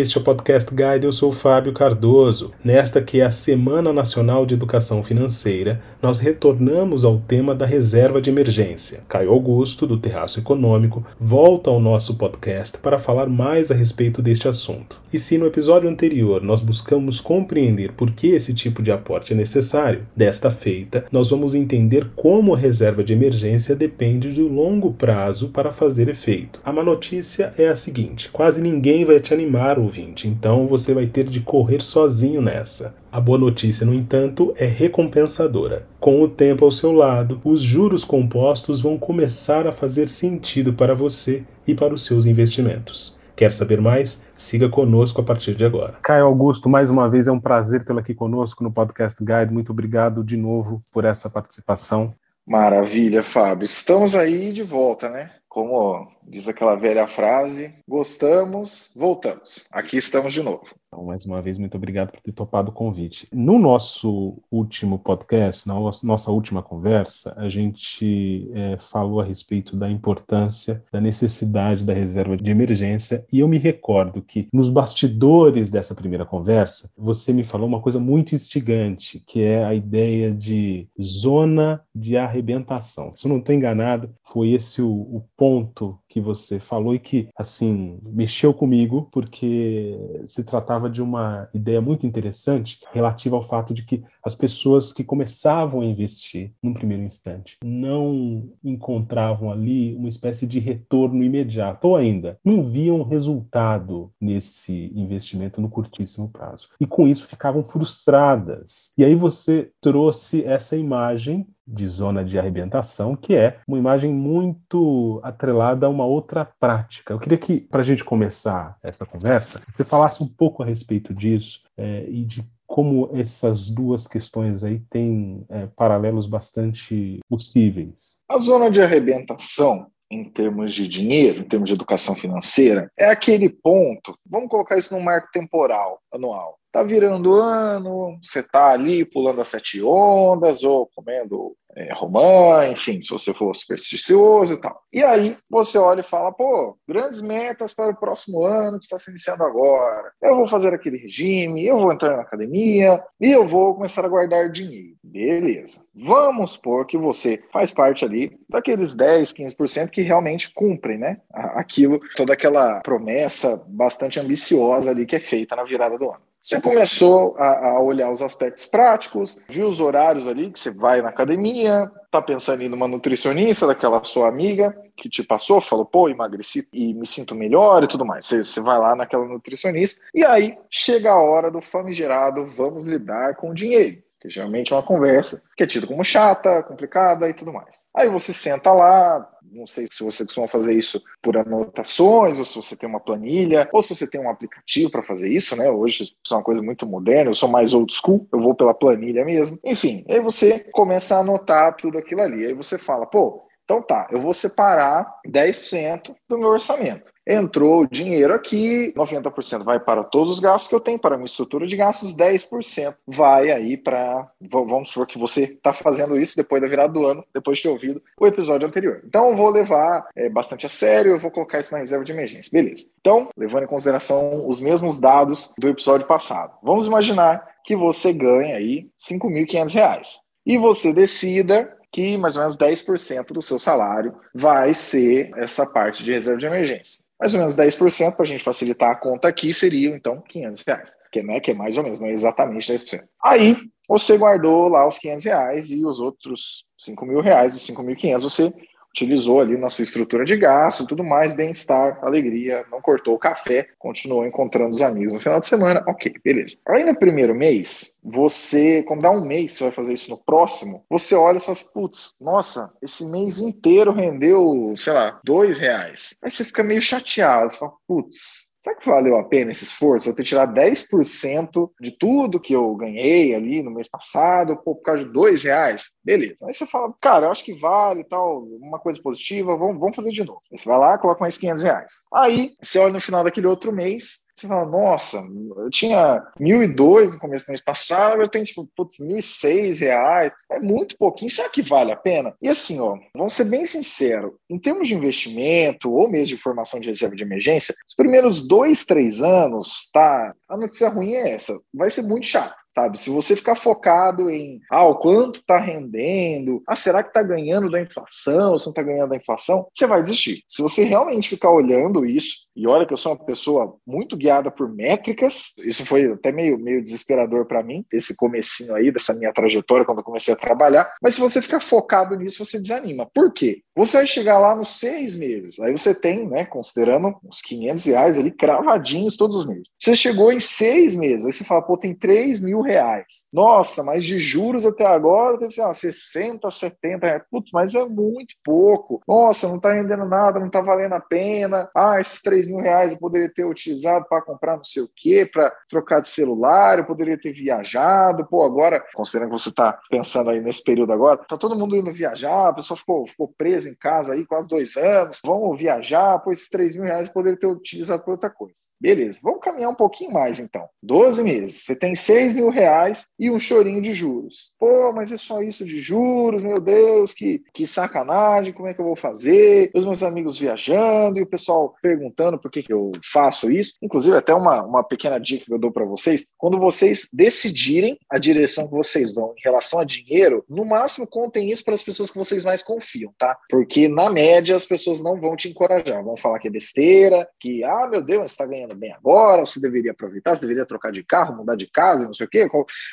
Este é o Podcast Guide, eu sou Fábio Cardoso. Nesta que é a Semana Nacional de Educação Financeira, nós retornamos ao tema da reserva de emergência. Caio Augusto, do Terraço Econômico, volta ao nosso podcast para falar mais a respeito deste assunto. E se no episódio anterior nós buscamos compreender por que esse tipo de aporte é necessário, desta feita nós vamos entender como a reserva de emergência depende do longo prazo para fazer efeito. A má notícia é a seguinte: quase ninguém vai te animar, ouvinte, então você vai ter de correr sozinho nessa. A boa notícia, no entanto, é recompensadora. Com o tempo ao seu lado, os juros compostos vão começar a fazer sentido para você e para os seus investimentos. Quer saber mais? Siga conosco a partir de agora. Caio Augusto, mais uma vez é um prazer tê-lo aqui conosco no Podcast Guide. Muito obrigado de novo por essa participação. Maravilha, Fábio. Estamos aí de volta, né? Como diz aquela velha frase, gostamos, voltamos. Aqui estamos de novo. Então, mais uma vez, muito obrigado por ter topado o convite. No nosso último podcast, na nossa última conversa, a gente é, falou a respeito da importância, da necessidade da reserva de emergência, e eu me recordo que nos bastidores dessa primeira conversa, você me falou uma coisa muito instigante, que é a ideia de zona de arrebentação. Se eu não estou enganado, foi esse o, o ponto que você falou e que, assim, mexeu comigo, porque se tratava de uma ideia muito interessante relativa ao fato de que as pessoas que começavam a investir num primeiro instante não encontravam ali uma espécie de retorno imediato, ou ainda não viam resultado nesse investimento no curtíssimo prazo. E com isso ficavam frustradas. E aí você trouxe essa imagem de zona de arrebentação, que é uma imagem muito atrelada a uma outra prática. Eu queria que, para a gente começar essa conversa, você falasse um pouco a respeito disso é, e de como essas duas questões aí têm é, paralelos bastante possíveis. A zona de arrebentação em termos de dinheiro, em termos de educação financeira, é aquele ponto, vamos colocar isso num marco temporal anual. Tá virando ano, você tá ali pulando as sete ondas ou comendo é, romã, enfim, se você for supersticioso e tal. E aí você olha e fala, pô, grandes metas para o próximo ano que está se iniciando agora. Eu vou fazer aquele regime, eu vou entrar na academia e eu vou começar a guardar dinheiro. Beleza. Vamos supor que você faz parte ali daqueles 10, 15% que realmente cumprem, né? Aquilo, toda aquela promessa bastante ambiciosa ali que é feita na virada do ano. Você começou a, a, olhar os aspectos práticos, viu os horários ali que você vai na academia, tá pensando em ir numa nutricionista daquela sua amiga que te passou, falou, pô, emagreci e me sinto melhor e tudo mais. Você, você vai lá naquela nutricionista e aí chega a hora do famigerado vamos lidar com o dinheiro que geralmente é uma conversa que é tida como chata, complicada e tudo mais. Aí você senta lá, não sei se você costuma fazer isso por anotações, ou se você tem uma planilha, ou se você tem um aplicativo para fazer isso, né? Hoje isso é uma coisa muito moderna, eu sou mais old school, eu vou pela planilha mesmo. Enfim, aí você começa a anotar tudo aquilo ali. Aí você fala, pô, então tá, eu vou separar 10% do meu orçamento entrou o dinheiro aqui, 90% vai para todos os gastos que eu tenho, para a minha estrutura de gastos, 10% vai aí para. Vamos supor que você está fazendo isso depois da virada do ano, depois de ter ouvido o episódio anterior. Então eu vou levar é, bastante a sério, eu vou colocar isso na reserva de emergência. Beleza. Então, levando em consideração os mesmos dados do episódio passado, vamos imaginar que você ganha aí R$ 5.500 e você decida que mais ou menos 10% do seu salário vai ser essa parte de reserva de emergência. Mais ou menos 10% para a gente facilitar a conta aqui seriam então 500 reais, que, né, que é mais ou menos, não é exatamente 10%. Aí você guardou lá os 500 reais e os outros 5 mil reais, os 5.500 você utilizou ali na sua estrutura de gasto, tudo mais, bem-estar, alegria, não cortou o café, continuou encontrando os amigos no final de semana, ok, beleza. Aí no primeiro mês, você, quando dá um mês, você vai fazer isso no próximo, você olha e fala assim, putz, nossa, esse mês inteiro rendeu, sei lá, dois reais. Aí você fica meio chateado, você fala, putz, Será que valeu a pena esse esforço? Eu ter tirado 10% de tudo que eu ganhei ali no mês passado, pô, por causa de dois reais? Beleza. Aí você fala, cara, eu acho que vale tal, uma coisa positiva, vamos, vamos fazer de novo. Aí você vai lá, coloca mais 500 reais. Aí você olha no final daquele outro mês, você fala, nossa, eu tinha 1.002 no começo do mês passado, eu tenho, tipo, putz, 1.006 reais. É muito pouquinho, será que vale a pena? E assim, ó, vamos ser bem sinceros, em termos de investimento ou mesmo de formação de reserva de emergência, os primeiros dois, três anos, tá? A notícia ruim é essa. Vai ser muito chato sabe? Se você ficar focado em ah, o quanto está rendendo, ah, será que está ganhando da inflação, se não está ganhando da inflação, você vai desistir. Se você realmente ficar olhando isso, e olha que eu sou uma pessoa muito guiada por métricas, isso foi até meio, meio desesperador para mim, esse comecinho aí dessa minha trajetória quando eu comecei a trabalhar, mas se você ficar focado nisso, você desanima. Por quê? Você vai chegar lá nos seis meses, aí você tem, né, considerando uns 500 reais ali cravadinhos todos os meses. Você chegou em seis meses, aí você fala, pô, tem 3 mil reais. Nossa, mas de juros até agora deve ser, lá, 60, 70 reais. Putz, mas é muito pouco. Nossa, não tá rendendo nada, não tá valendo a pena. Ah, esses 3 mil reais eu poderia ter utilizado para comprar não sei o quê, para trocar de celular, eu poderia ter viajado. Pô, agora, considerando que você está pensando aí nesse período agora, tá todo mundo indo viajar, a pessoa ficou, ficou presa em casa aí quase dois anos, vamos viajar, pô, esses 3 mil reais eu poderia ter utilizado para outra coisa. Beleza, vamos caminhar um pouquinho mais então. 12 meses, você tem 6 mil reais e um chorinho de juros. Pô, mas é só isso de juros, meu Deus, que, que sacanagem, como é que eu vou fazer? Os meus amigos viajando e o pessoal perguntando por que, que eu faço isso. Inclusive, até uma, uma pequena dica que eu dou para vocês: quando vocês decidirem a direção que vocês vão em relação a dinheiro, no máximo contem isso para as pessoas que vocês mais confiam, tá? Porque na média as pessoas não vão te encorajar, vão falar que é besteira, que, ah, meu Deus, você está ganhando bem agora, você deveria aproveitar, você deveria trocar de carro, mudar de casa, não sei o quê.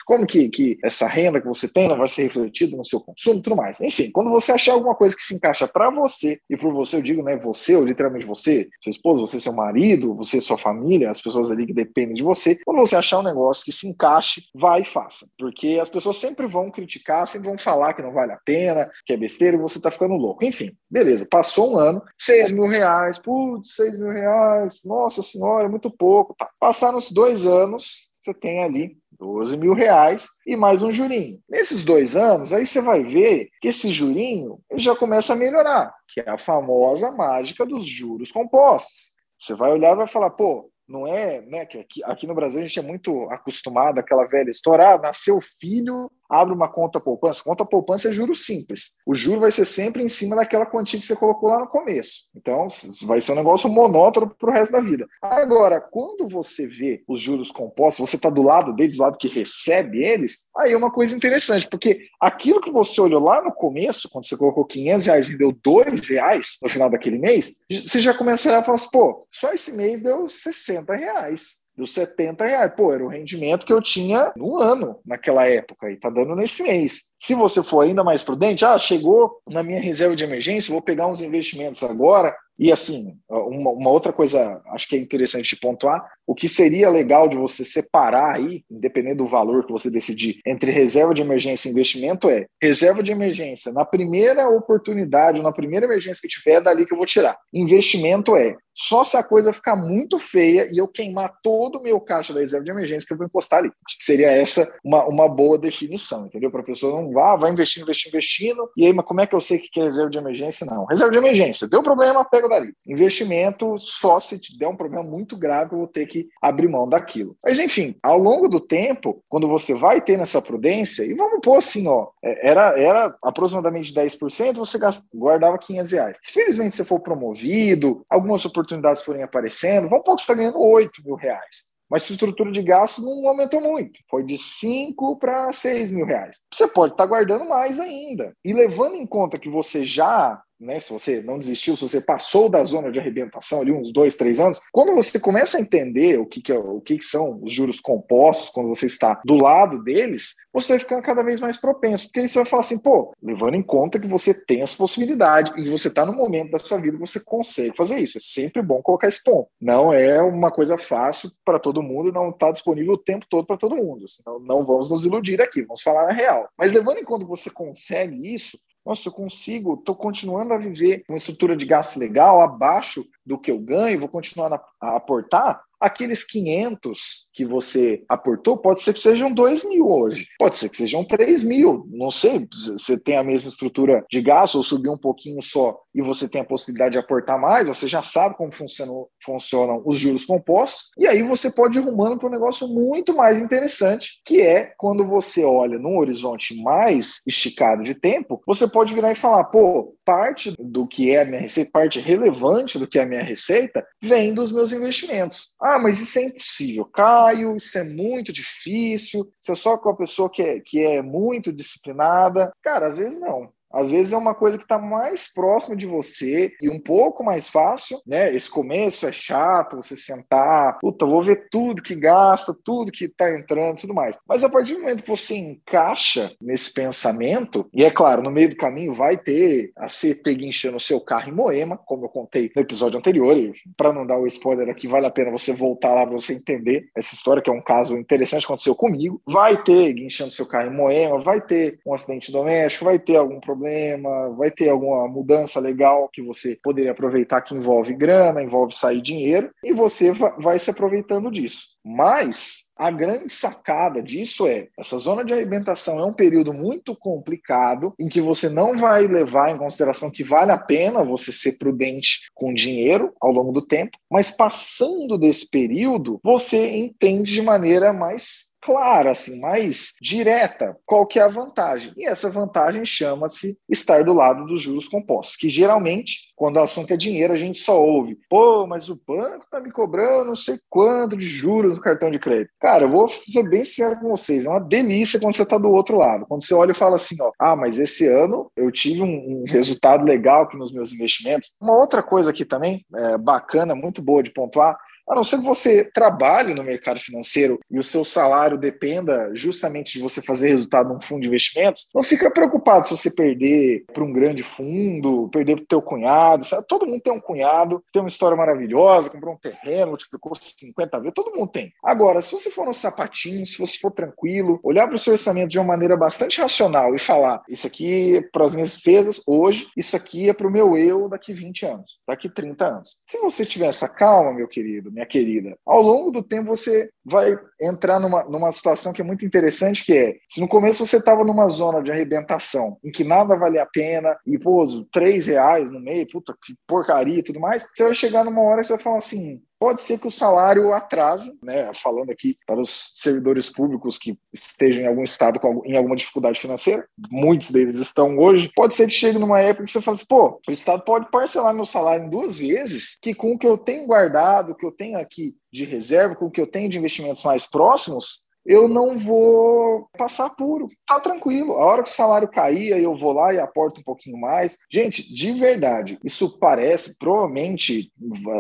Como que, que essa renda que você tem não vai ser refletida no seu consumo tudo mais. Enfim, quando você achar alguma coisa que se encaixa para você, e por você eu digo, né, você, ou literalmente você, sua esposa, você, seu marido, você, sua família, as pessoas ali que dependem de você, quando você achar um negócio que se encaixe, vai e faça. Porque as pessoas sempre vão criticar, sempre vão falar que não vale a pena, que é besteira e você tá ficando louco. Enfim, beleza, passou um ano, 6 mil reais, putz, 6 mil reais, nossa senhora, é muito pouco. Tá. Passaram os dois anos, você tem ali 12 mil reais e mais um jurinho. Nesses dois anos, aí você vai ver que esse jurinho já começa a melhorar, que é a famosa mágica dos juros compostos. Você vai olhar e vai falar, pô, não é, né, que aqui, aqui no Brasil a gente é muito acostumado àquela velha história, ah, nasceu filho, abre uma conta poupança. Conta poupança é juro simples. O juro vai ser sempre em cima daquela quantia que você colocou lá no começo. Então, vai ser um negócio monótono para o resto da vida. Agora, quando você vê os juros compostos, você está do lado deles, do lado que recebe eles, aí é uma coisa interessante, porque aquilo que você olhou lá no começo, quando você colocou 500 reais e deu 2 reais no final daquele mês, você já começa a olhar e falar assim, pô, só esse mês deu 60 reais dos 70 reais. Pô, era o rendimento que eu tinha no ano naquela época e tá dando nesse mês. Se você for ainda mais prudente, ah, chegou na minha reserva de emergência, vou pegar uns investimentos agora. E assim, uma, uma outra coisa acho que é interessante de pontuar, o que seria legal de você separar aí, independente do valor que você decidir, entre reserva de emergência e investimento é reserva de emergência, na primeira oportunidade, na primeira emergência que tiver, é dali que eu vou tirar. Investimento é só se a coisa ficar muito feia e eu queimar todo o meu caixa da reserva de emergência que eu vou encostar ali. Acho que seria essa uma, uma boa definição, entendeu? Para a pessoa não vá, vai investindo, investindo, investindo, e aí, mas como é que eu sei que é reserva de emergência? Não. Reserva de emergência, deu problema, pega dali. Investimento, só se der um problema muito grave, eu vou ter que abrir mão daquilo. Mas enfim, ao longo do tempo, quando você vai tendo essa prudência, e vamos pôr assim, ó, é, era, era aproximadamente 10%, você guardava 500 reais. Se felizmente você for promovido, algumas oportunidades forem aparecendo, vamos pouco, você está ganhando 8 mil reais. Mas sua estrutura de gasto não aumentou muito. Foi de 5 para 6 mil reais. Você pode estar tá guardando mais ainda. E levando em conta que você já né, se você não desistiu, se você passou da zona de arrebentação ali uns dois, três anos, quando você começa a entender o que, que, é, o que, que são os juros compostos, quando você está do lado deles, você vai ficando cada vez mais propenso, porque aí você vai falar assim, pô, levando em conta que você tem essa possibilidade e você está no momento da sua vida que você consegue fazer isso. É sempre bom colocar esse ponto. Não é uma coisa fácil para todo mundo, não está disponível o tempo todo para todo mundo. Senão não vamos nos iludir aqui, vamos falar a real. Mas levando em conta que você consegue isso, nossa, eu consigo, estou continuando a viver uma estrutura de gasto legal abaixo do que eu ganho, vou continuar a aportar, aqueles 500 que você aportou, pode ser que sejam 2 mil hoje, pode ser que sejam 3 mil, não sei, você tem a mesma estrutura de gasto ou subir um pouquinho só e você tem a possibilidade de aportar mais, você já sabe como funcionam, funcionam os juros compostos, e aí você pode ir rumando para um negócio muito mais interessante, que é quando você olha num horizonte mais esticado de tempo, você pode virar e falar, pô, parte do que é a minha receita, parte relevante do que é a minha receita, vem dos meus investimentos. Ah, mas isso é impossível, Caio, isso é muito difícil, você é só com a pessoa que é, que é muito disciplinada. Cara, às vezes não. Às vezes é uma coisa que está mais próxima de você e um pouco mais fácil, né? Esse começo é chato, você sentar, puta, vou ver tudo que gasta, tudo que está entrando, tudo mais. Mas a partir do momento que você encaixa nesse pensamento, e é claro, no meio do caminho vai ter a CT guinchando o seu carro em Moema, como eu contei no episódio anterior, para não dar o spoiler aqui, vale a pena você voltar lá para você entender essa história, que é um caso interessante, aconteceu comigo. Vai ter guinchando seu carro em Moema, vai ter um acidente doméstico, vai ter algum problema problema, vai ter alguma mudança legal que você poderia aproveitar que envolve grana, envolve sair dinheiro, e você vai se aproveitando disso. Mas a grande sacada disso é: essa zona de arrebentação é um período muito complicado em que você não vai levar em consideração que vale a pena você ser prudente com dinheiro ao longo do tempo, mas passando desse período, você entende de maneira mais clara, assim, mais direta, qual que é a vantagem. E essa vantagem chama-se estar do lado dos juros compostos, que geralmente, quando o assunto é dinheiro, a gente só ouve, pô, mas o banco tá me cobrando não sei quanto de juros no cartão de crédito. Cara, eu vou ser bem sincero com vocês, é uma delícia quando você tá do outro lado. Quando você olha e fala assim, ó, ah, mas esse ano eu tive um, um resultado legal aqui nos meus investimentos. Uma outra coisa aqui também, é, bacana, muito boa de pontuar, a não ser que você trabalhe no mercado financeiro e o seu salário dependa justamente de você fazer resultado num fundo de investimentos, não fica preocupado se você perder para um grande fundo, perder para o teu cunhado. Sabe? Todo mundo tem um cunhado, tem uma história maravilhosa, comprou um terreno, multiplicou 50 vezes, todo mundo tem. Agora, se você for no sapatinho, se você for tranquilo, olhar para o seu orçamento de uma maneira bastante racional e falar, isso aqui é para as minhas despesas hoje, isso aqui é para o meu eu daqui 20 anos, daqui 30 anos. Se você tiver essa calma, meu querido, minha querida. Ao longo do tempo você vai entrar numa, numa situação que é muito interessante, que é, se no começo você estava numa zona de arrebentação, em que nada valia a pena, e, pô, três reais no meio, puta, que porcaria e tudo mais, você vai chegar numa hora e você vai falar assim, Pode ser que o salário atrase, né? Falando aqui para os servidores públicos que estejam em algum estado com, em alguma dificuldade financeira, muitos deles estão hoje. Pode ser que chegue numa época que você fala assim, pô, o estado pode parcelar meu salário em duas vezes, que com o que eu tenho guardado, o que eu tenho aqui de reserva, com o que eu tenho de investimentos mais próximos, eu não vou passar puro. Tá tranquilo. A hora que o salário cair, aí eu vou lá e aporto um pouquinho mais. Gente, de verdade, isso parece, provavelmente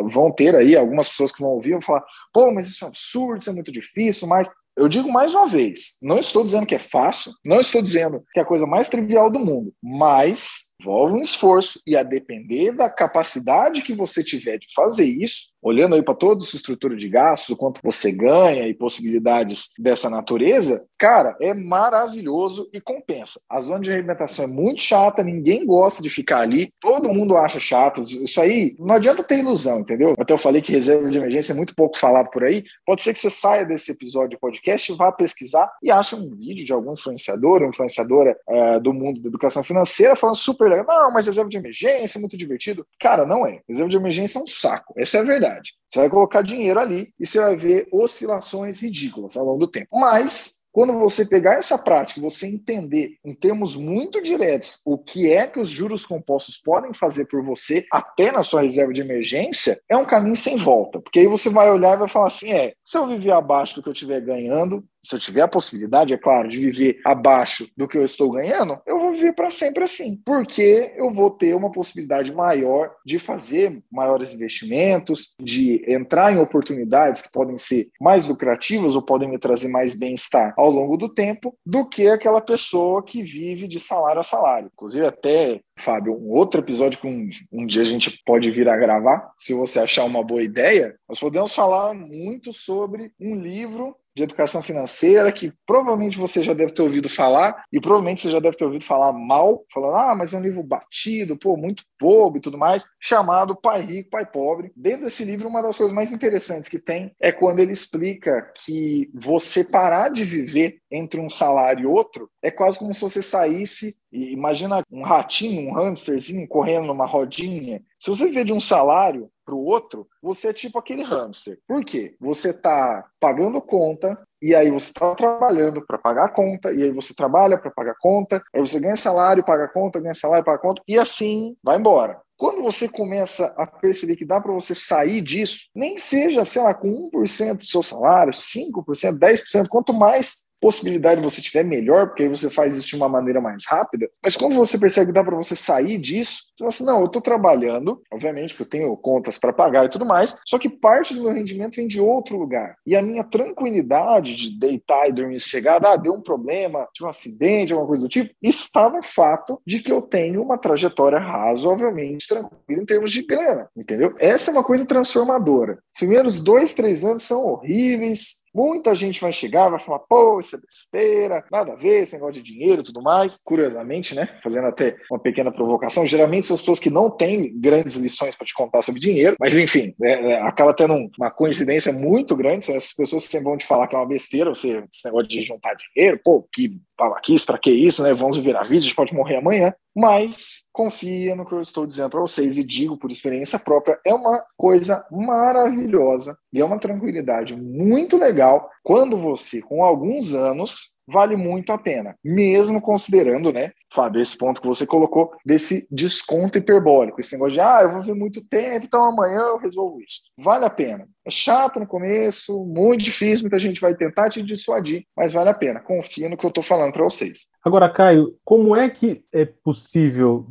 vão ter aí algumas pessoas que vão ouvir e vão falar: pô, mas isso é um absurdo, isso é muito difícil, mas eu digo mais uma vez, não estou dizendo que é fácil, não estou dizendo que é a coisa mais trivial do mundo, mas envolve um esforço e a depender da capacidade que você tiver de fazer isso, olhando aí para toda a sua estrutura de gastos, o quanto você ganha e possibilidades dessa natureza, cara, é maravilhoso e compensa. A zona de alimentação é muito chata, ninguém gosta de ficar ali, todo mundo acha chato. Isso aí não adianta ter ilusão, entendeu? Até eu falei que reserva de emergência é muito pouco falado por aí. Pode ser que você saia desse episódio de podcast, vá pesquisar e ache um vídeo de algum influenciador influenciadora é, do mundo da educação financeira falando super legal. Não, mas reserva de emergência é muito divertido. Cara, não é. Reserva de emergência é um saco. Essa é a verdade. Você vai colocar dinheiro ali e você vai ver oscilações ridículas ao longo do tempo. Mas quando você pegar essa prática, você entender em termos muito diretos o que é que os juros compostos podem fazer por você até na sua reserva de emergência, é um caminho sem volta. Porque aí você vai olhar e vai falar assim: é, se eu viver abaixo do que eu estiver ganhando, se eu tiver a possibilidade, é claro, de viver abaixo do que eu estou ganhando, eu viver para sempre assim, porque eu vou ter uma possibilidade maior de fazer maiores investimentos, de entrar em oportunidades que podem ser mais lucrativas ou podem me trazer mais bem-estar ao longo do tempo, do que aquela pessoa que vive de salário a salário. Inclusive, até Fábio, um outro episódio que um, um dia a gente pode vir a gravar, se você achar uma boa ideia, nós podemos falar muito sobre um livro de educação financeira que provavelmente você já deve ter ouvido falar e provavelmente você já deve ter ouvido falar mal, falando, ah, mas é um livro batido, pô, muito bobo e tudo mais, chamado Pai Rico, Pai Pobre. Dentro desse livro, uma das coisas mais interessantes que tem é quando ele explica que você parar de viver entre um salário e outro é quase como se você saísse e imagina um ratinho, um hamsterzinho correndo numa rodinha. Se você viver de um salário para o outro, você é tipo aquele hamster. Por quê? Você está pagando conta, e aí você está trabalhando para pagar a conta, e aí você trabalha para pagar a conta, aí você ganha salário, paga a conta, ganha salário, paga a conta, e assim vai embora. Quando você começa a perceber que dá para você sair disso, nem seja, sei lá, com 1% do seu salário, 5%, 10%, quanto mais possibilidade você tiver, melhor, porque aí você faz isso de uma maneira mais rápida. Mas quando você percebe que dá para você sair disso, você fala assim: não, eu estou trabalhando, obviamente, que eu tenho contas para pagar e tudo mais, só que parte do meu rendimento vem de outro lugar. E a minha tranquilidade de deitar e dormir sossegado, ah, deu um problema, tive um acidente, alguma coisa do tipo, está no fato de que eu tenho uma trajetória razoavelmente tranquila em termos de grana, entendeu? Essa é uma coisa transformadora. Os primeiros dois, três anos são horríveis, Muita gente vai chegar, vai falar, pô, isso é besteira, nada a ver, esse negócio de dinheiro e tudo mais. Curiosamente, né? Fazendo até uma pequena provocação, geralmente são as pessoas que não têm grandes lições para te contar sobre dinheiro, mas enfim, é, é, acaba tendo uma coincidência muito grande. Essas pessoas sempre vão te falar que é uma besteira, você, esse negócio de juntar dinheiro, pô, que babaquice, para que isso, né? Vamos virar vida, a gente pode morrer amanhã. Mas confia no que eu estou dizendo para vocês e digo por experiência própria, é uma coisa maravilhosa e é uma tranquilidade muito legal quando você, com alguns anos, vale muito a pena, mesmo considerando, né, Fábio, esse ponto que você colocou desse desconto hiperbólico, esse negócio de, ah, eu vou ver muito tempo, então amanhã eu resolvo isso. Vale a pena. É chato no começo, muito difícil, muita gente vai tentar te dissuadir, mas vale a pena. Confia no que eu estou falando para vocês. Agora, Caio, como é que é possível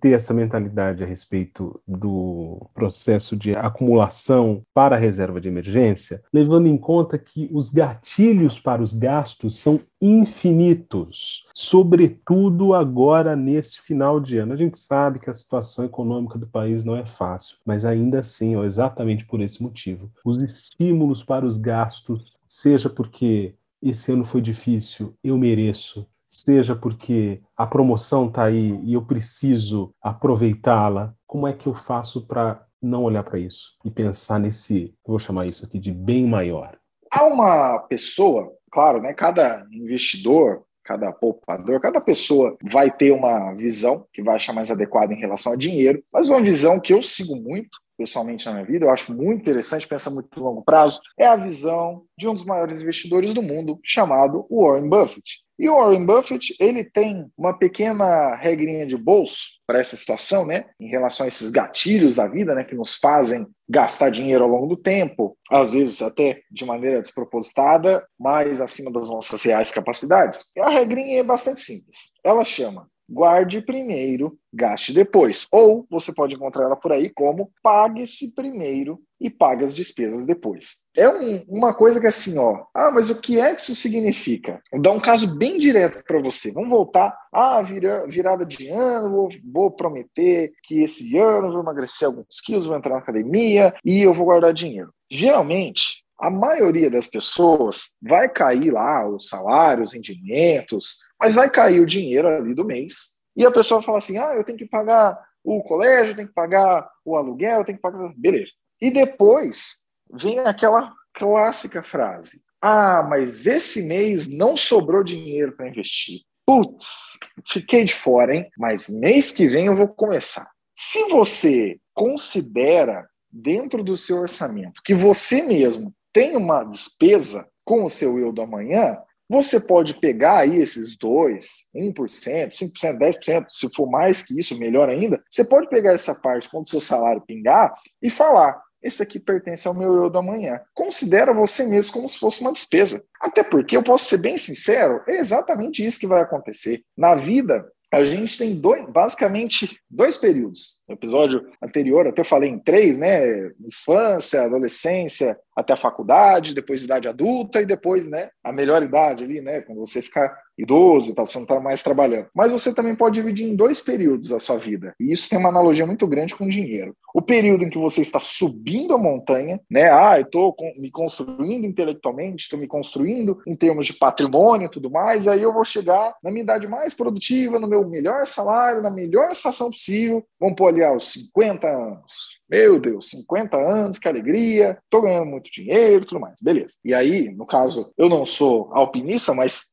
ter essa mentalidade a respeito do processo de acumulação para a reserva de emergência, levando em conta que os gatilhos para os gastos são infinitos, sobretudo agora neste final de ano. A gente sabe que a situação econômica do país não é fácil, mas ainda assim, exatamente por esse motivo, os estímulos para os gastos, seja porque esse ano foi difícil, eu mereço, seja porque a promoção está aí e eu preciso aproveitá-la, como é que eu faço para não olhar para isso e pensar nesse, vou chamar isso aqui de bem maior? Há uma pessoa, claro, né, cada investidor cada poupador, cada pessoa vai ter uma visão que vai achar mais adequada em relação a dinheiro, mas uma visão que eu sigo muito, pessoalmente na minha vida, eu acho muito interessante, pensa muito longo prazo, é a visão de um dos maiores investidores do mundo, chamado Warren Buffett. E o Warren Buffett, ele tem uma pequena regrinha de bolso para essa situação, né, em relação a esses gatilhos da vida, né, que nos fazem gastar dinheiro ao longo do tempo, às vezes até de maneira despropositada, mas acima das nossas reais capacidades. E a regrinha é bastante simples. Ela chama guarde primeiro, gaste depois. Ou você pode encontrar ela por aí como pague-se primeiro e pague as despesas depois. É um, uma coisa que é assim, ó. Ah, mas o que é que isso significa? Vou dar um caso bem direto para você. Vamos voltar. Ah, vira, virada de ano, vou, vou prometer que esse ano eu vou emagrecer alguns quilos, vou entrar na academia e eu vou guardar dinheiro. Geralmente, a maioria das pessoas vai cair lá os salários, os rendimentos, mas vai cair o dinheiro ali do mês. E a pessoa fala assim: ah, eu tenho que pagar o colégio, tenho que pagar o aluguel, tenho que pagar. Beleza. E depois vem aquela clássica frase: ah, mas esse mês não sobrou dinheiro para investir. Putz, fiquei de fora, hein? Mas mês que vem eu vou começar. Se você considera dentro do seu orçamento que você mesmo tem uma despesa com o seu eu do amanhã, você pode pegar aí esses dois, 1%, 5%, 10%, se for mais que isso, melhor ainda. Você pode pegar essa parte quando seu salário pingar e falar: esse aqui pertence ao meu eu do amanhã. Considera você mesmo como se fosse uma despesa. Até porque, eu posso ser bem sincero, é exatamente isso que vai acontecer. Na vida, a gente tem dois, basicamente dois períodos. No episódio anterior, até eu falei em três, né? Infância, adolescência, até a faculdade, depois idade adulta e depois, né, a melhor idade ali, né, quando você ficar idoso tal, você não está mais trabalhando. Mas você também pode dividir em dois períodos a sua vida. E isso tem uma analogia muito grande com o dinheiro. O período em que você está subindo a montanha, né? Ah, eu estou me construindo intelectualmente, estou me construindo em termos de patrimônio e tudo mais, aí eu vou chegar na minha idade mais produtiva, no meu melhor salário, na melhor situação possível, Vamos pôr ali aos 50 anos. Meu Deus, 50 anos, que alegria, tô ganhando muito dinheiro tudo mais. Beleza. E aí, no caso, eu não sou alpinista, mas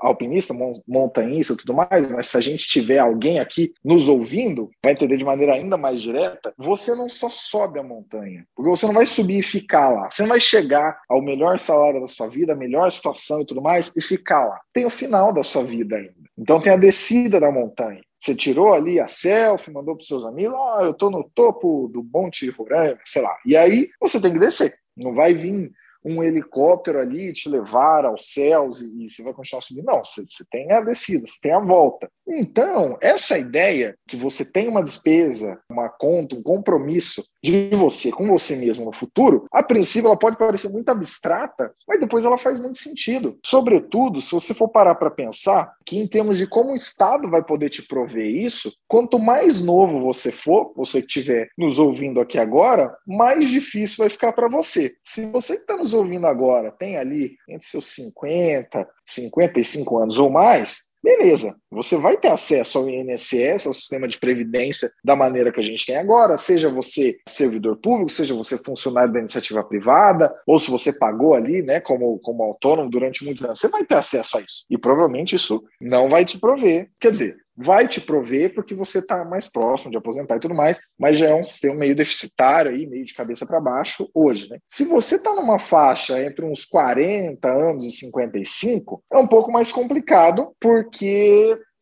alpinista, montanhista tudo mais, mas se a gente tiver alguém aqui nos ouvindo, vai entender de maneira ainda mais direta, você não só sobe a montanha, porque você não vai subir e ficar lá. Você não vai chegar ao melhor salário da sua vida, a melhor situação e tudo mais, e ficar lá. Tem o final da sua vida ainda. Então tem a descida da montanha. Você tirou ali a selfie, mandou para seus amigos, ó, oh, eu estou no topo do Monte Roraima, sei lá. E aí você tem que descer. Não vai vir um helicóptero ali te levar aos céus e, e você vai continuar subindo. Não, você, você, tem a descida, você tem a volta. Então, essa ideia que você tem uma despesa, uma conta, um compromisso de você com você mesmo no futuro, a princípio ela pode parecer muito abstrata, mas depois ela faz muito sentido. Sobretudo, se você for parar para pensar que em termos de como o Estado vai poder te prover isso, quanto mais novo você for, você que estiver nos ouvindo aqui agora, mais difícil vai ficar para você. Se você que está nos ouvindo agora tem ali entre seus 50, 55 anos ou mais, beleza, você vai ter acesso ao INSS, ao sistema de previdência da maneira que a gente tem agora, seja você servidor público, seja você funcionário da iniciativa privada, ou se você pagou ali, né, como, como autônomo durante muitos anos, você vai ter acesso a isso. E provavelmente isso não vai te prover. Quer dizer, vai te prover porque você está mais próximo de aposentar e tudo mais, mas já é um sistema meio deficitário aí, meio de cabeça para baixo hoje, né? Se você está numa faixa entre uns 40 anos e 55, é um pouco mais complicado porque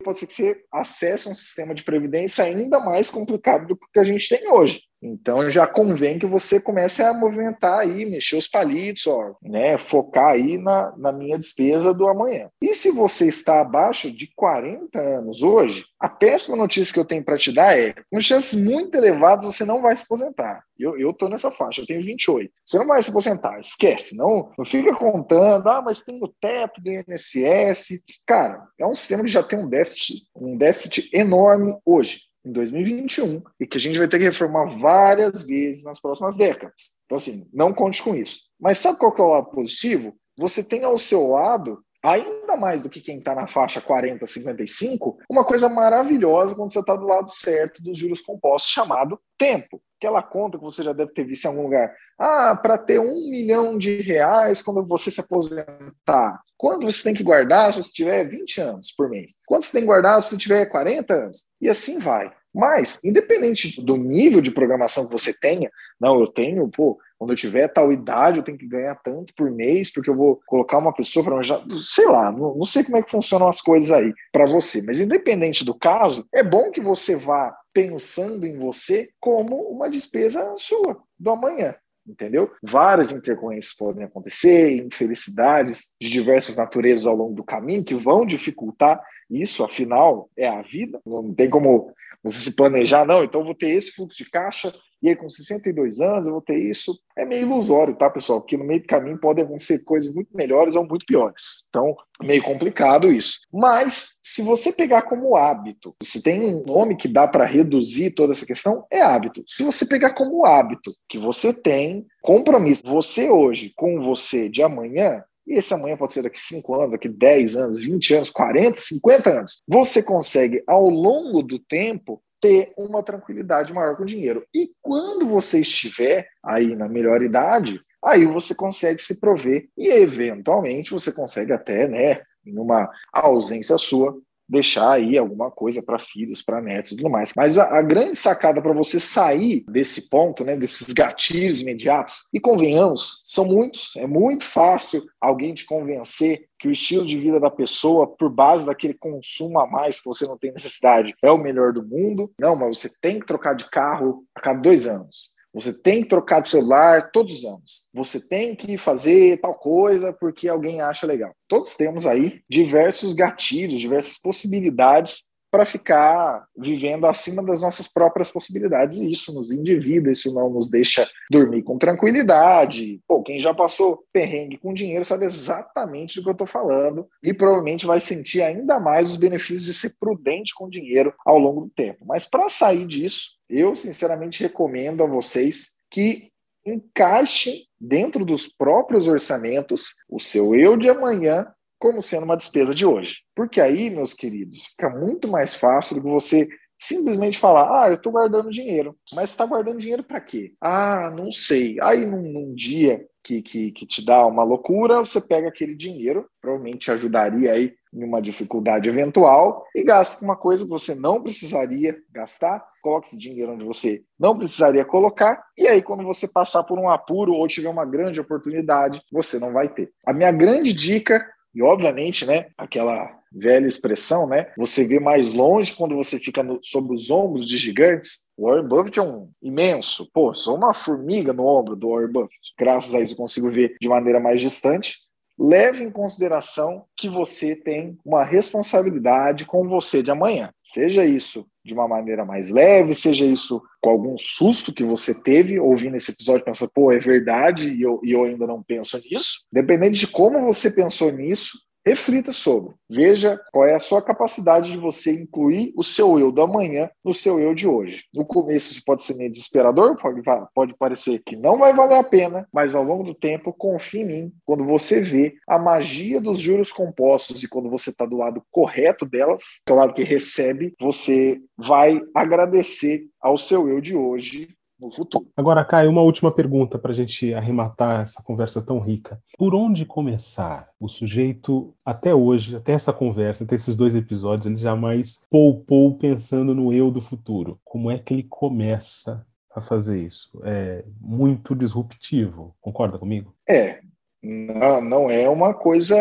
pode ser que você acesse um sistema de previdência ainda mais complicado do que a gente tem hoje. Então já convém que você comece a movimentar aí, mexer os palitos, ó, né, focar aí na, na minha despesa do amanhã. E se você está abaixo de 40 anos hoje, a péssima notícia que eu tenho para te dar é, com chances muito elevadas você não vai se aposentar. Eu, tô nessa faixa, eu tenho 28. Você não vai se aposentar, esquece, não, não fica contando, ah, mas tem o teto do INSS. Cara, é um sistema que já tem um déficit, um déficit enorme hoje em 2021 e que a gente vai ter que reformar várias vezes nas próximas décadas. Então, assim, não conte com isso. Mas sabe qual que é o lado positivo? Você tem ao seu lado, ainda mais do que quem está na faixa 40, 55, uma coisa maravilhosa quando você está do lado certo dos juros compostos, chamado tempo. Aquela conta que você já deve ter visto em algum lugar. Ah, para ter um milhão de reais quando você se aposentar. Quanto você tem que guardar se você tiver 20 anos por mês? Quanto você tem que guardar se você tiver 40 anos? E assim vai. Mas, independente do nível de programação que você tenha, não, eu tenho, pô, quando eu tiver tal idade, eu tenho que ganhar tanto por mês, porque eu vou colocar uma pessoa para já, sei lá, não, não sei como é que funcionam as coisas aí para você, mas independente do caso, é bom que você vá pensando em você como uma despesa sua do amanhã entendeu? Várias intercorrências podem acontecer, infelicidades de diversas naturezas ao longo do caminho que vão dificultar isso, afinal, é a vida. Não tem como você se planejar, não, então vou ter esse fluxo de caixa e aí com 62 anos eu vou ter isso. É meio ilusório, tá, pessoal? Porque no meio do caminho podem acontecer coisas muito melhores ou muito piores. Então, meio complicado isso. Mas, se você pegar como hábito, se tem um nome que dá para reduzir toda essa questão, é hábito. Se você pegar como hábito que você tem compromisso, você hoje com você de amanhã, e esse amanhã pode ser daqui 5 anos, daqui 10 anos, 20 anos, 40, 50 anos. Você consegue, ao longo do tempo, ter uma tranquilidade maior com o dinheiro. E quando você estiver aí na melhor idade, aí você consegue se prover e eventualmente você consegue até, né, em uma ausência sua, deixar aí alguma coisa para filhos, para netos e tudo mais. Mas a, a grande sacada para você sair desse ponto, né, desses gatilhos imediatos, e convenhamos, são muitos, é muito fácil alguém te convencer que o estilo de vida da pessoa, por base daquele consumo a mais que você não tem necessidade, é o melhor do mundo. Não, mas você tem que trocar de carro a cada dois anos. Você tem que trocar de celular todos os anos. Você tem que fazer tal coisa porque alguém acha legal. Todos temos aí diversos gatilhos, diversas possibilidades para ficar vivendo acima das nossas próprias possibilidades. E isso nos endivida, isso não nos deixa dormir com tranquilidade. Pô, quem já passou perrengue com dinheiro sabe exatamente do que eu estou falando e provavelmente vai sentir ainda mais os benefícios de ser prudente com dinheiro ao longo do tempo. Mas para sair disso, eu sinceramente recomendo a vocês que encaixem dentro dos próprios orçamentos o seu eu de amanhã como sendo uma despesa de hoje. Porque aí, meus queridos, fica muito mais fácil do que você simplesmente falar: ah, eu estou guardando dinheiro. Mas está guardando dinheiro para quê? Ah, não sei. Aí num, num dia que, que, que, te dá uma loucura, você pega aquele dinheiro, provavelmente te ajudaria aí em uma dificuldade eventual, e gasta com uma coisa que você não precisaria gastar, coloque esse dinheiro onde você não precisaria colocar, e aí quando você passar por um apuro ou tiver uma grande oportunidade, você não vai ter. A minha grande dica, e obviamente, né, aquela velha expressão, né? Você vê mais longe quando você fica no, sobre os ombros de gigantes. O Warren Buffett é um imenso. Pô, sou uma formiga no ombro do Warren Buffett. Graças a isso eu consigo ver de maneira mais distante. Leve em consideração que você tem uma responsabilidade com você de amanhã. Seja isso de uma maneira mais leve, seja isso com algum susto que você teve ouvindo esse episódio, pensa, pô, é verdade e eu, e eu ainda não penso nisso. Dependendo de como você pensou nisso, reflita sobre. Veja qual é a sua capacidade de você incluir o seu eu do amanhã no seu eu de hoje. No começo isso pode ser meio desesperador, pode, pode parecer que não vai valer a pena, mas ao longo do tempo, confie em mim, quando você vê a magia dos juros compostos e quando você está do lado correto delas, que é que recebe, você vai agradecer ao seu eu de hoje no futuro. Agora, Caio, uma última pergunta para a gente arrematar essa conversa tão rica. Por onde começar? O sujeito, até hoje, até essa conversa, até esses dois episódios, ele jamais poupou pensando no eu do futuro. Como é que ele começa a fazer isso? É muito disruptivo. Concorda comigo? É. Não, não é uma coisa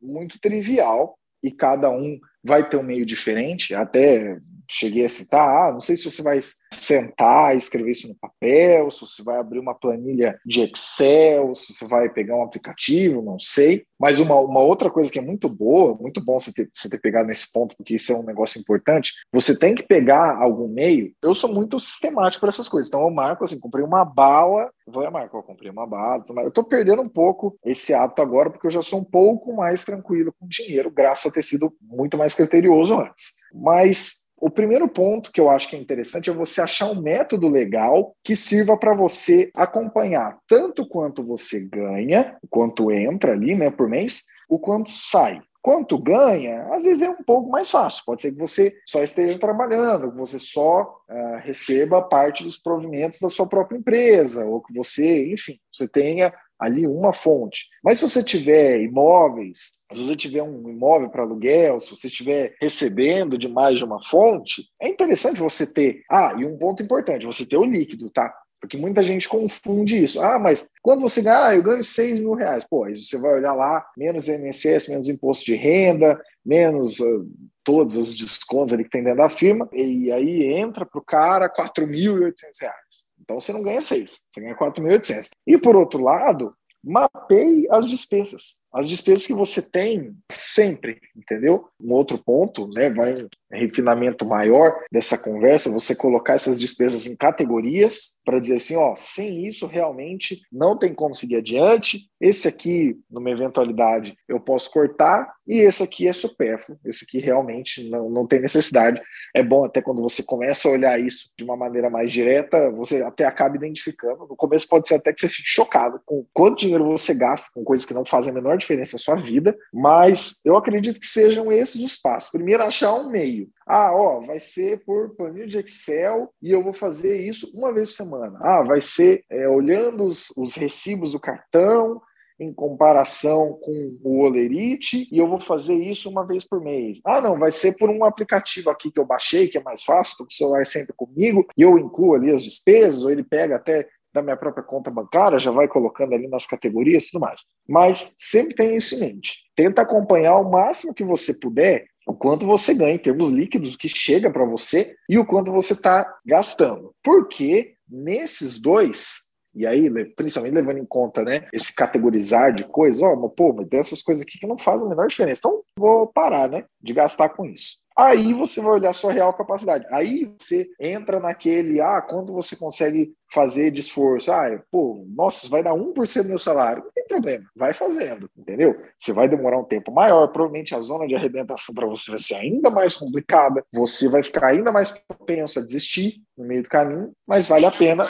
muito trivial e cada um vai ter um meio diferente. Até cheguei a citar, ah, não sei se você vai sentar e escrever isso no papel, se você vai abrir uma planilha de Excel, se você vai pegar um aplicativo, não sei. Mas uma, uma outra coisa que é muito boa, muito bom você ter, você ter pegado nesse ponto, porque isso é um negócio importante, você tem que pegar algum meio. Eu sou muito sistemático para essas coisas. Então eu marco assim, comprei uma bala, vou marcar, comprei uma bala. Eu estou perdendo um pouco esse hábito agora, porque eu já sou um pouco mais tranquilo com dinheiro, graças a ter sido muito mais criterioso antes. Mas o primeiro ponto que eu acho que é interessante é você achar um método legal que sirva para você acompanhar tanto quanto você ganha, quanto entra ali né, por mês, o quanto sai. Quanto ganha, às vezes é um pouco mais fácil. Pode ser que você só esteja trabalhando, que você só uh, receba parte dos provimentos da sua própria empresa, ou que você, enfim, você tenha ali uma fonte. Mas se você tiver imóveis, se você tiver um imóvel para aluguel, se você estiver recebendo de mais de uma fonte, é interessante você ter. Ah, e um ponto importante, você ter o líquido, tá? Porque muita gente confunde isso. Ah, mas quando você ganha, ah, eu ganho 6 mil reais. Pô, aí você vai olhar lá, menos INSS, menos imposto de renda, menos uh, todos os descontos ali que tem dentro da firma, e aí entra para o cara 4.800 reais. Então você não ganha 6, você ganha 4.800. E por outro lado, mapeie as despesas. As despesas que você tem sempre, entendeu? Um outro ponto, né, vai um refinamento maior dessa conversa, você colocar essas despesas em categorias para dizer assim, ó, sem isso realmente não tem como seguir adiante. Esse aqui, numa eventualidade, eu posso cortar e esse aqui é supérfluo. Esse aqui realmente não, não tem necessidade. É bom até quando você começa a olhar isso de uma maneira mais direta, você até acaba identificando. No começo pode ser até que você fique chocado com quanto dinheiro você gasta com coisas que não fazem a menor diferença na sua vida, mas eu acredito que sejam esses os passos. Primeiro, achar um meio. Ah, ó, vai ser por planilha de Excel e eu vou fazer isso uma vez por semana. Ah, vai ser é, olhando os, os recibos do cartão em comparação com o Olerite e eu vou fazer isso uma vez por mês. Ah, não, vai ser por um aplicativo aqui que eu baixei, que é mais fácil, com o celular sempre comigo, e eu incluo ali as despesas, ou ele pega até da minha própria conta bancária, já vai colocando ali nas categorias e tudo mais. Mas sempre tem isso em mente. Tenta acompanhar o máximo que você puder o quanto você ganha em termos líquidos que chega para você e o quanto você está gastando. Porque nesses dois, e aí, principalmente levando em conta, né, esse categorizar de coisas, ó, oh, pô, mas tem essas coisas aqui que não fazem a menor diferença. Então, vou parar, né, de gastar com isso. Aí você vai olhar sua real capacidade. Aí você entra naquele, ah, quando você consegue fazer de esforço, ah, pô, nossa, vai dar 1% do meu salário. Não tem problema, vai fazendo, entendeu? Você vai demorar um tempo maior, provavelmente a zona de arrebentação para você vai ser ainda mais complicada, você vai ficar ainda mais propenso a desistir no meio do caminho, mas vale a pena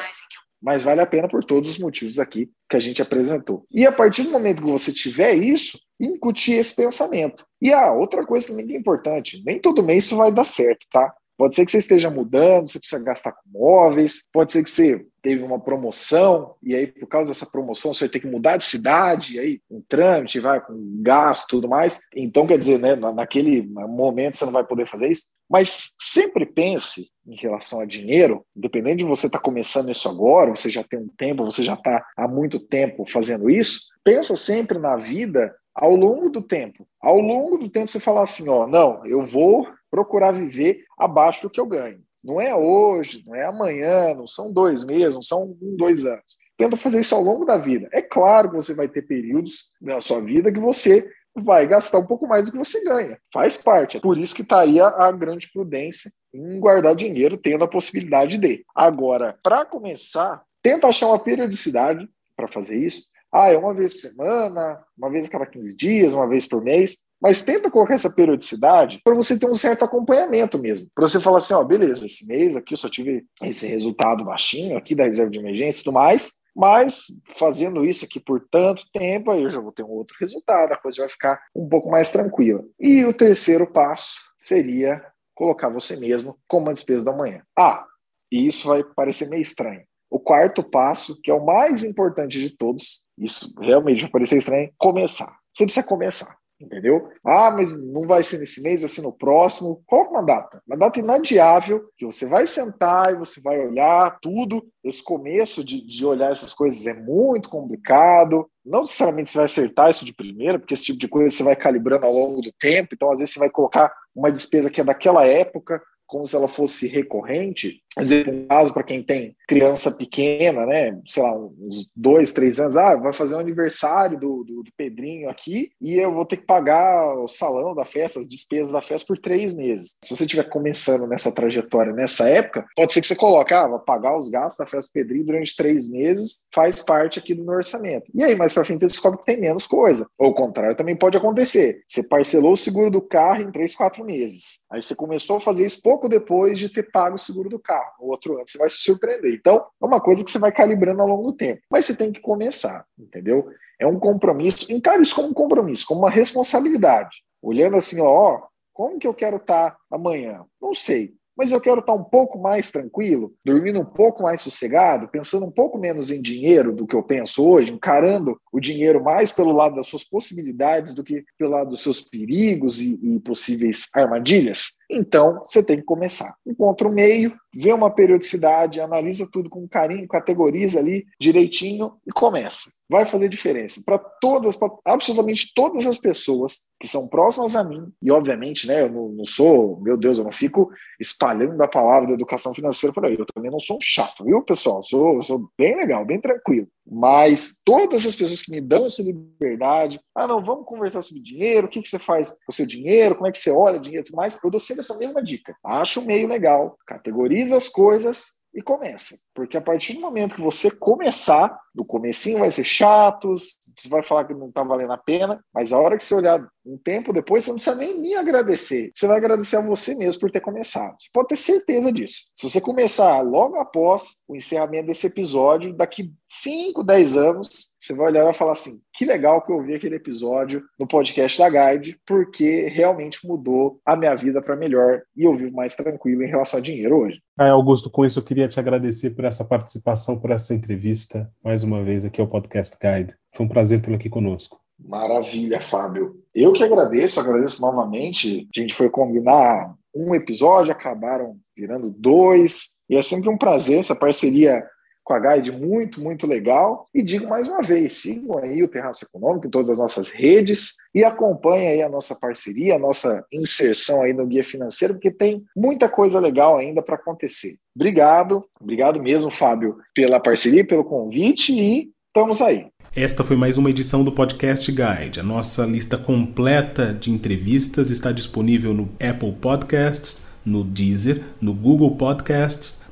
mas vale a pena por todos os motivos aqui que a gente apresentou. E a partir do momento que você tiver isso, incutir esse pensamento. E a outra coisa também que é importante, nem todo mês isso vai dar certo, tá? Pode ser que você esteja mudando, você precisa gastar com móveis, pode ser que você teve uma promoção, e aí, por causa dessa promoção, você vai ter que mudar de cidade, e aí, um trâmite, vai com gasto tudo mais. Então, quer dizer, né, naquele momento você não vai poder fazer isso. Mas sempre pense em relação a dinheiro, independente de você estar tá começando isso agora, você já tem um tempo, você já está há muito tempo fazendo isso, pensa sempre na vida ao longo do tempo. Ao longo do tempo você fala assim, ó, não, eu vou procurar viver abaixo do que eu ganho. Não é hoje, não é amanhã, não são dois meses, não são um, dois anos. Tenta fazer isso ao longo da vida. É claro que você vai ter períodos na sua vida que você vai gastar um pouco mais do que você ganha. Faz parte. É por isso que está aí a, a, grande prudência em guardar dinheiro, tendo a possibilidade de. Agora, para começar, tenta achar uma periodicidade para fazer isso. Ah, é uma vez por semana, uma vez a cada 15 dias, uma vez por mês. Mas tenta colocar essa periodicidade para você ter um certo acompanhamento mesmo. Para você falar assim, ó, beleza, esse mês aqui eu só tive esse resultado baixinho aqui da reserva de emergência e tudo mais, mas fazendo isso aqui por tanto tempo, aí eu já vou ter um outro resultado, a coisa vai ficar um pouco mais tranquila. E o terceiro passo seria colocar você mesmo como uma despesa da manhã. Ah, e isso vai parecer meio estranho. O quarto passo, que é o mais importante de todos, isso realmente vai parecer estranho, começar. Você precisa começar entendeu? Ah, mas não vai ser nesse mês, vai ser no próximo. Coloca uma data, uma data inadiável, que você vai sentar e você vai olhar tudo. Esse começo de, de olhar essas coisas é muito complicado. Não necessariamente você vai acertar isso de primeira, porque esse tipo de coisa você vai calibrando ao longo do tempo. Então, às vezes, você vai colocar uma despesa que é daquela época, como se ela fosse recorrente. Um caso para quem tem criança pequena, né? Sei lá, uns dois, três anos, ah, vai fazer o um aniversário do, do, do, Pedrinho aqui e eu vou ter que pagar o salão da festa, as despesas da festa por três meses. Se você estiver começando nessa trajetória nessa época, pode ser que você coloque, ah, vou pagar os gastos da festa do Pedrinho durante três meses, faz parte aqui do meu orçamento. E aí, mais para frente, você descobre que tem menos coisa. Ou o contrário também pode acontecer. Você parcelou o seguro do carro em três, quatro meses. Aí você começou a fazer isso pouco depois de ter pago o seguro do carro o outro ano, você vai se surpreender. Então, é uma coisa que você vai calibrando ao longo do tempo. Mas você tem que começar, entendeu? É um compromisso, encare isso como um compromisso, como uma responsabilidade. Olhando assim, ó, como que eu quero estar tá amanhã? Não sei mas eu quero estar um pouco mais tranquilo, dormindo um pouco mais sossegado, pensando um pouco menos em dinheiro do que eu penso hoje, encarando o dinheiro mais pelo lado das suas possibilidades do que pelo lado dos seus perigos e, e possíveis armadilhas. Então, você tem que começar. Encontra o um meio, vê uma periodicidade, analisa tudo com carinho, categoriza ali direitinho e começa. Vai fazer diferença para todas, para absolutamente todas as pessoas que são próximas a mim. E, obviamente, né, eu não, não sou, meu Deus, eu não fico espalhando a palavra da educação financeira por aí. Eu também não sou um chato, viu, pessoal? Eu sou, eu sou bem legal, bem tranquilo. Mas todas as pessoas que me dão essa liberdade, ah, não, vamos conversar sobre dinheiro, o que, que você faz com o seu dinheiro, como é que você olha dinheiro e tudo mais, eu dou sempre essa mesma dica. Acho meio legal, categoriza as coisas e começa. Porque a partir do momento que você começar, no comecinho vai ser chato, você vai falar que não está valendo a pena, mas a hora que você olhar um tempo depois, você não precisa nem me agradecer. Você vai agradecer a você mesmo por ter começado. Você pode ter certeza disso. Se você começar logo após o encerramento desse episódio, daqui 5, 10 anos, você vai olhar e vai falar assim: que legal que eu ouvi aquele episódio no podcast da Guide, porque realmente mudou a minha vida para melhor e eu vivo mais tranquilo em relação a dinheiro hoje. É, Augusto, com isso eu queria te agradecer por essa participação, por essa entrevista, mais uma vez aqui ao Podcast Guide. Foi um prazer tê-lo aqui conosco. Maravilha, Fábio. Eu que agradeço, agradeço novamente. A gente foi combinar um episódio, acabaram virando dois, e é sempre um prazer essa parceria com a Guide muito, muito legal. E digo mais uma vez, sigam aí o Terraço Econômico em todas as nossas redes e acompanhem aí a nossa parceria, a nossa inserção aí no Guia Financeiro, porque tem muita coisa legal ainda para acontecer. Obrigado, obrigado mesmo, Fábio, pela parceria, pelo convite e estamos aí. Esta foi mais uma edição do Podcast Guide. A nossa lista completa de entrevistas está disponível no Apple Podcasts, no Deezer, no Google Podcasts,